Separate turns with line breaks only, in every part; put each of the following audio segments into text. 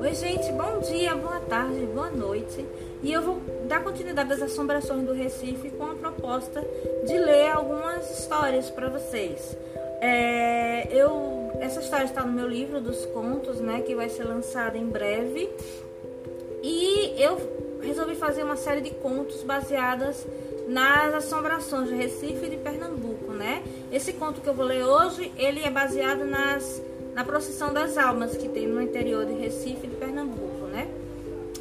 Oi, gente, bom dia, boa tarde, boa noite. E eu vou dar continuidade às assombrações do Recife com a proposta de ler algumas histórias para vocês. É, eu, essa história está no meu livro dos contos, né, que vai ser lançado em breve. E eu resolvi fazer uma série de contos baseadas nas assombrações de Recife e de Pernambuco, né? Esse conto que eu vou ler hoje, ele é baseado nas na procissão das almas que tem no interior de Recife e de Pernambuco, né?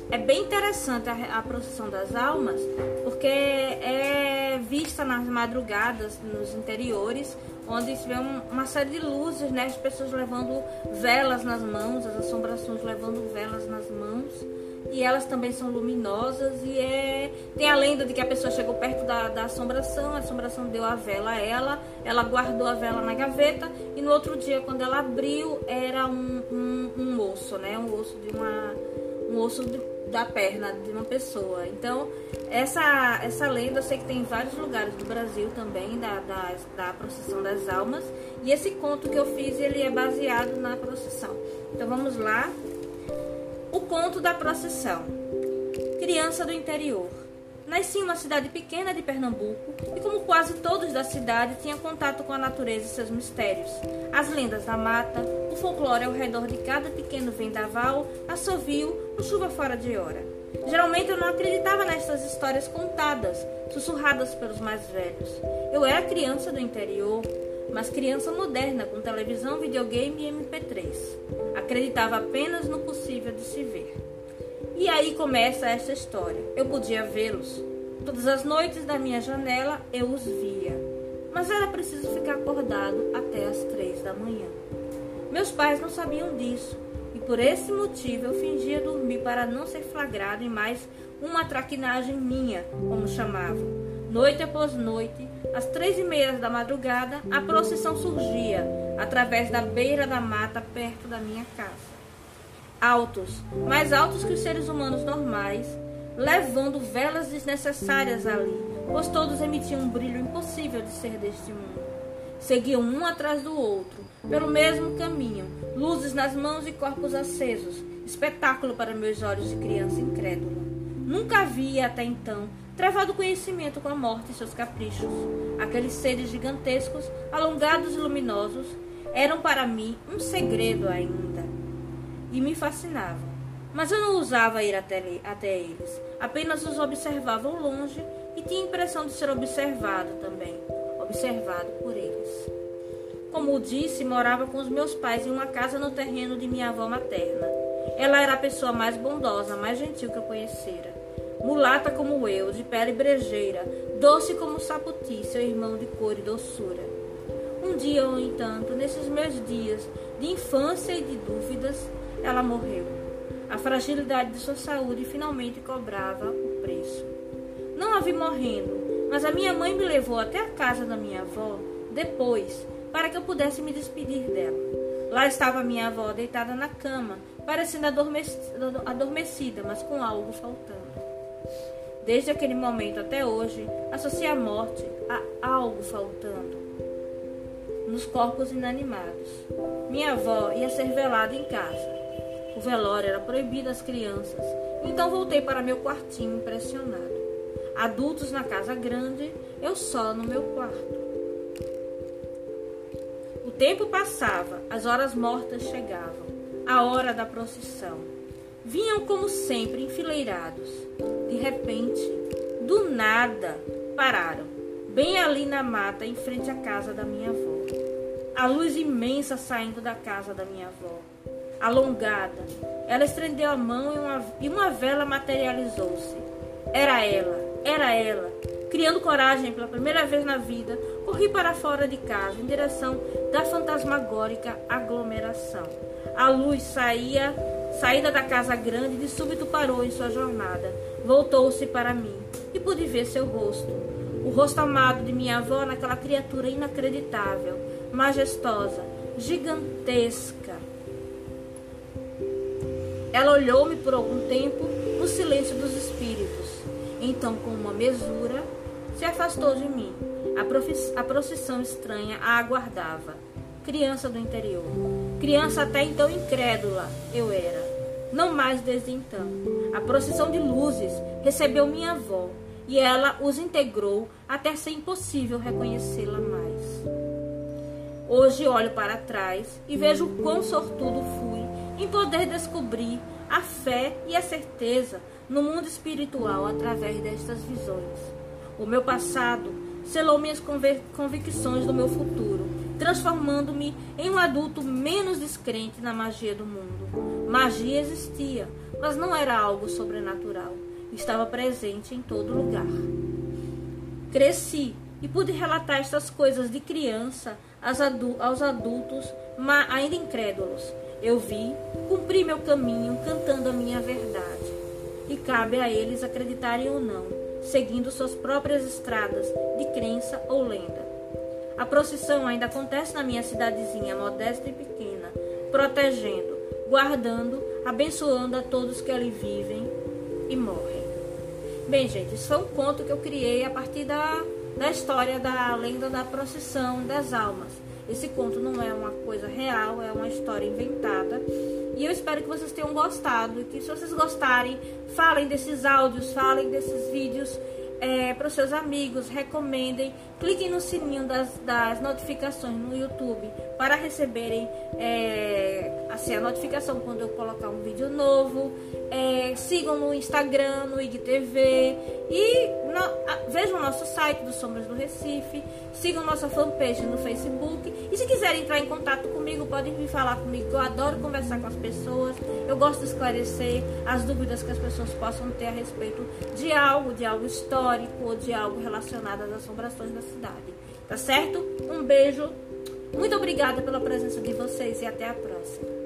É bem interessante a, a procissão das almas, porque é vista nas madrugadas, nos interiores, onde se vê um, uma série de luzes, né? As pessoas levando velas nas mãos, as assombrações levando velas nas mãos e elas também são luminosas e é tem a lenda de que a pessoa chegou perto da, da assombração, a assombração deu a vela a ela, ela guardou a vela na gaveta e no outro dia quando ela abriu era um, um, um osso, né, um osso de uma um osso de, da perna de uma pessoa. Então essa essa lenda eu sei que tem em vários lugares do Brasil também da, da, da procissão das almas e esse conto que eu fiz ele é baseado na procissão. Então vamos lá. O conto da procissão. Criança do interior. Nasci em uma cidade pequena de Pernambuco e, como quase todos da cidade, tinha contato com a natureza e seus mistérios. As lendas da mata, o folclore ao redor de cada pequeno vendaval, assovio, ou chuva fora de hora. Geralmente eu não acreditava nestas histórias contadas, sussurradas pelos mais velhos. Eu era criança do interior, mas criança moderna com televisão, videogame e MP3. Acreditava apenas no possível de se ver. E aí começa esta história. Eu podia vê-los. Todas as noites da minha janela eu os via. Mas era preciso ficar acordado até as três da manhã. Meus pais não sabiam disso. E por esse motivo eu fingia dormir para não ser flagrado em mais uma traquinagem minha, como chamavam. Noite após noite, às três e meia da madrugada, a procissão surgia através da beira da mata perto da minha casa. Altos, mais altos que os seres humanos normais, levando velas desnecessárias ali, pois todos emitiam um brilho impossível de ser deste mundo. Seguiam um atrás do outro, pelo mesmo caminho, luzes nas mãos e corpos acesos, espetáculo para meus olhos de criança incrédula. Nunca havia até então travado conhecimento com a morte e seus caprichos. Aqueles seres gigantescos, alongados e luminosos, eram para mim um segredo ainda. E me fascinavam. Mas eu não ousava ir até, até eles. Apenas os observava ao longe e tinha a impressão de ser observado também. Observado por eles. Como disse, morava com os meus pais em uma casa no terreno de minha avó materna. Ela era a pessoa mais bondosa, mais gentil que eu conhecera mulata como eu, de pele brejeira, doce como Saputi, seu irmão de cor e doçura. Um dia, no entanto, nesses meus dias de infância e de dúvidas, ela morreu. A fragilidade de sua saúde finalmente cobrava o preço. Não a vi morrendo, mas a minha mãe me levou até a casa da minha avó depois, para que eu pudesse me despedir dela. Lá estava minha avó deitada na cama, parecendo adormecida, mas com algo faltando. Desde aquele momento até hoje, associei a morte a algo faltando nos corpos inanimados. Minha avó ia ser velada em casa. O velório era proibido às crianças, então voltei para meu quartinho impressionado. Adultos na casa grande, eu só no meu quarto. O tempo passava, as horas mortas chegavam, a hora da procissão. Vinham como sempre enfileirados. De repente, do nada, pararam, bem ali na mata, em frente à casa da minha avó. A luz imensa saindo da casa da minha avó. Alongada, ela estendeu a mão e uma, e uma vela materializou-se. Era ela, era ela. Criando coragem pela primeira vez na vida, corri para fora de casa, em direção da fantasmagórica aglomeração. A luz saía Saída da casa grande, de súbito parou em sua jornada. Voltou-se para mim e pude ver seu rosto. O rosto amado de minha avó naquela criatura inacreditável, majestosa, gigantesca. Ela olhou-me por algum tempo no silêncio dos espíritos. Então, com uma mesura, se afastou de mim. A, a procissão estranha a aguardava. criança do interior. Criança até então incrédula eu era. Não mais desde então. A procissão de luzes recebeu minha avó e ela os integrou até ser impossível reconhecê-la mais. Hoje olho para trás e vejo o quão sortudo fui em poder descobrir a fé e a certeza no mundo espiritual através destas visões. O meu passado selou minhas convicções do meu futuro, transformando-me em um adulto menos descrente na magia do mundo. Magia existia, mas não era algo sobrenatural. Estava presente em todo lugar. Cresci e pude relatar estas coisas de criança aos adultos, ainda incrédulos. Eu vi, cumpri meu caminho cantando a minha verdade. E cabe a eles acreditarem ou não, seguindo suas próprias estradas de crença ou lenda. A procissão ainda acontece na minha cidadezinha modesta e pequena, protegendo, guardando, abençoando a todos que ali vivem e morrem. Bem, gente, isso foi um conto que eu criei a partir da da história da lenda da procissão das almas. Esse conto não é uma coisa real, é uma história inventada. E eu espero que vocês tenham gostado e que se vocês gostarem, falem desses áudios, falem desses vídeos é, para os seus amigos, recomendem, cliquem no sininho das, das notificações no YouTube para receberem é, assim, a notificação quando eu colocar um vídeo novo. É, sigam no Instagram, no IGTV e no, a, vejam o nosso site do Sombras do Recife. Sigam nossa fanpage no Facebook. E se quiserem entrar em contato comigo, podem vir falar comigo. Eu adoro conversar com as pessoas. Eu gosto de esclarecer as dúvidas que as pessoas possam ter a respeito de algo, de algo histórico ou de algo relacionado às assombrações da cidade. Tá certo? Um beijo. Muito obrigada pela presença de vocês e até a próxima.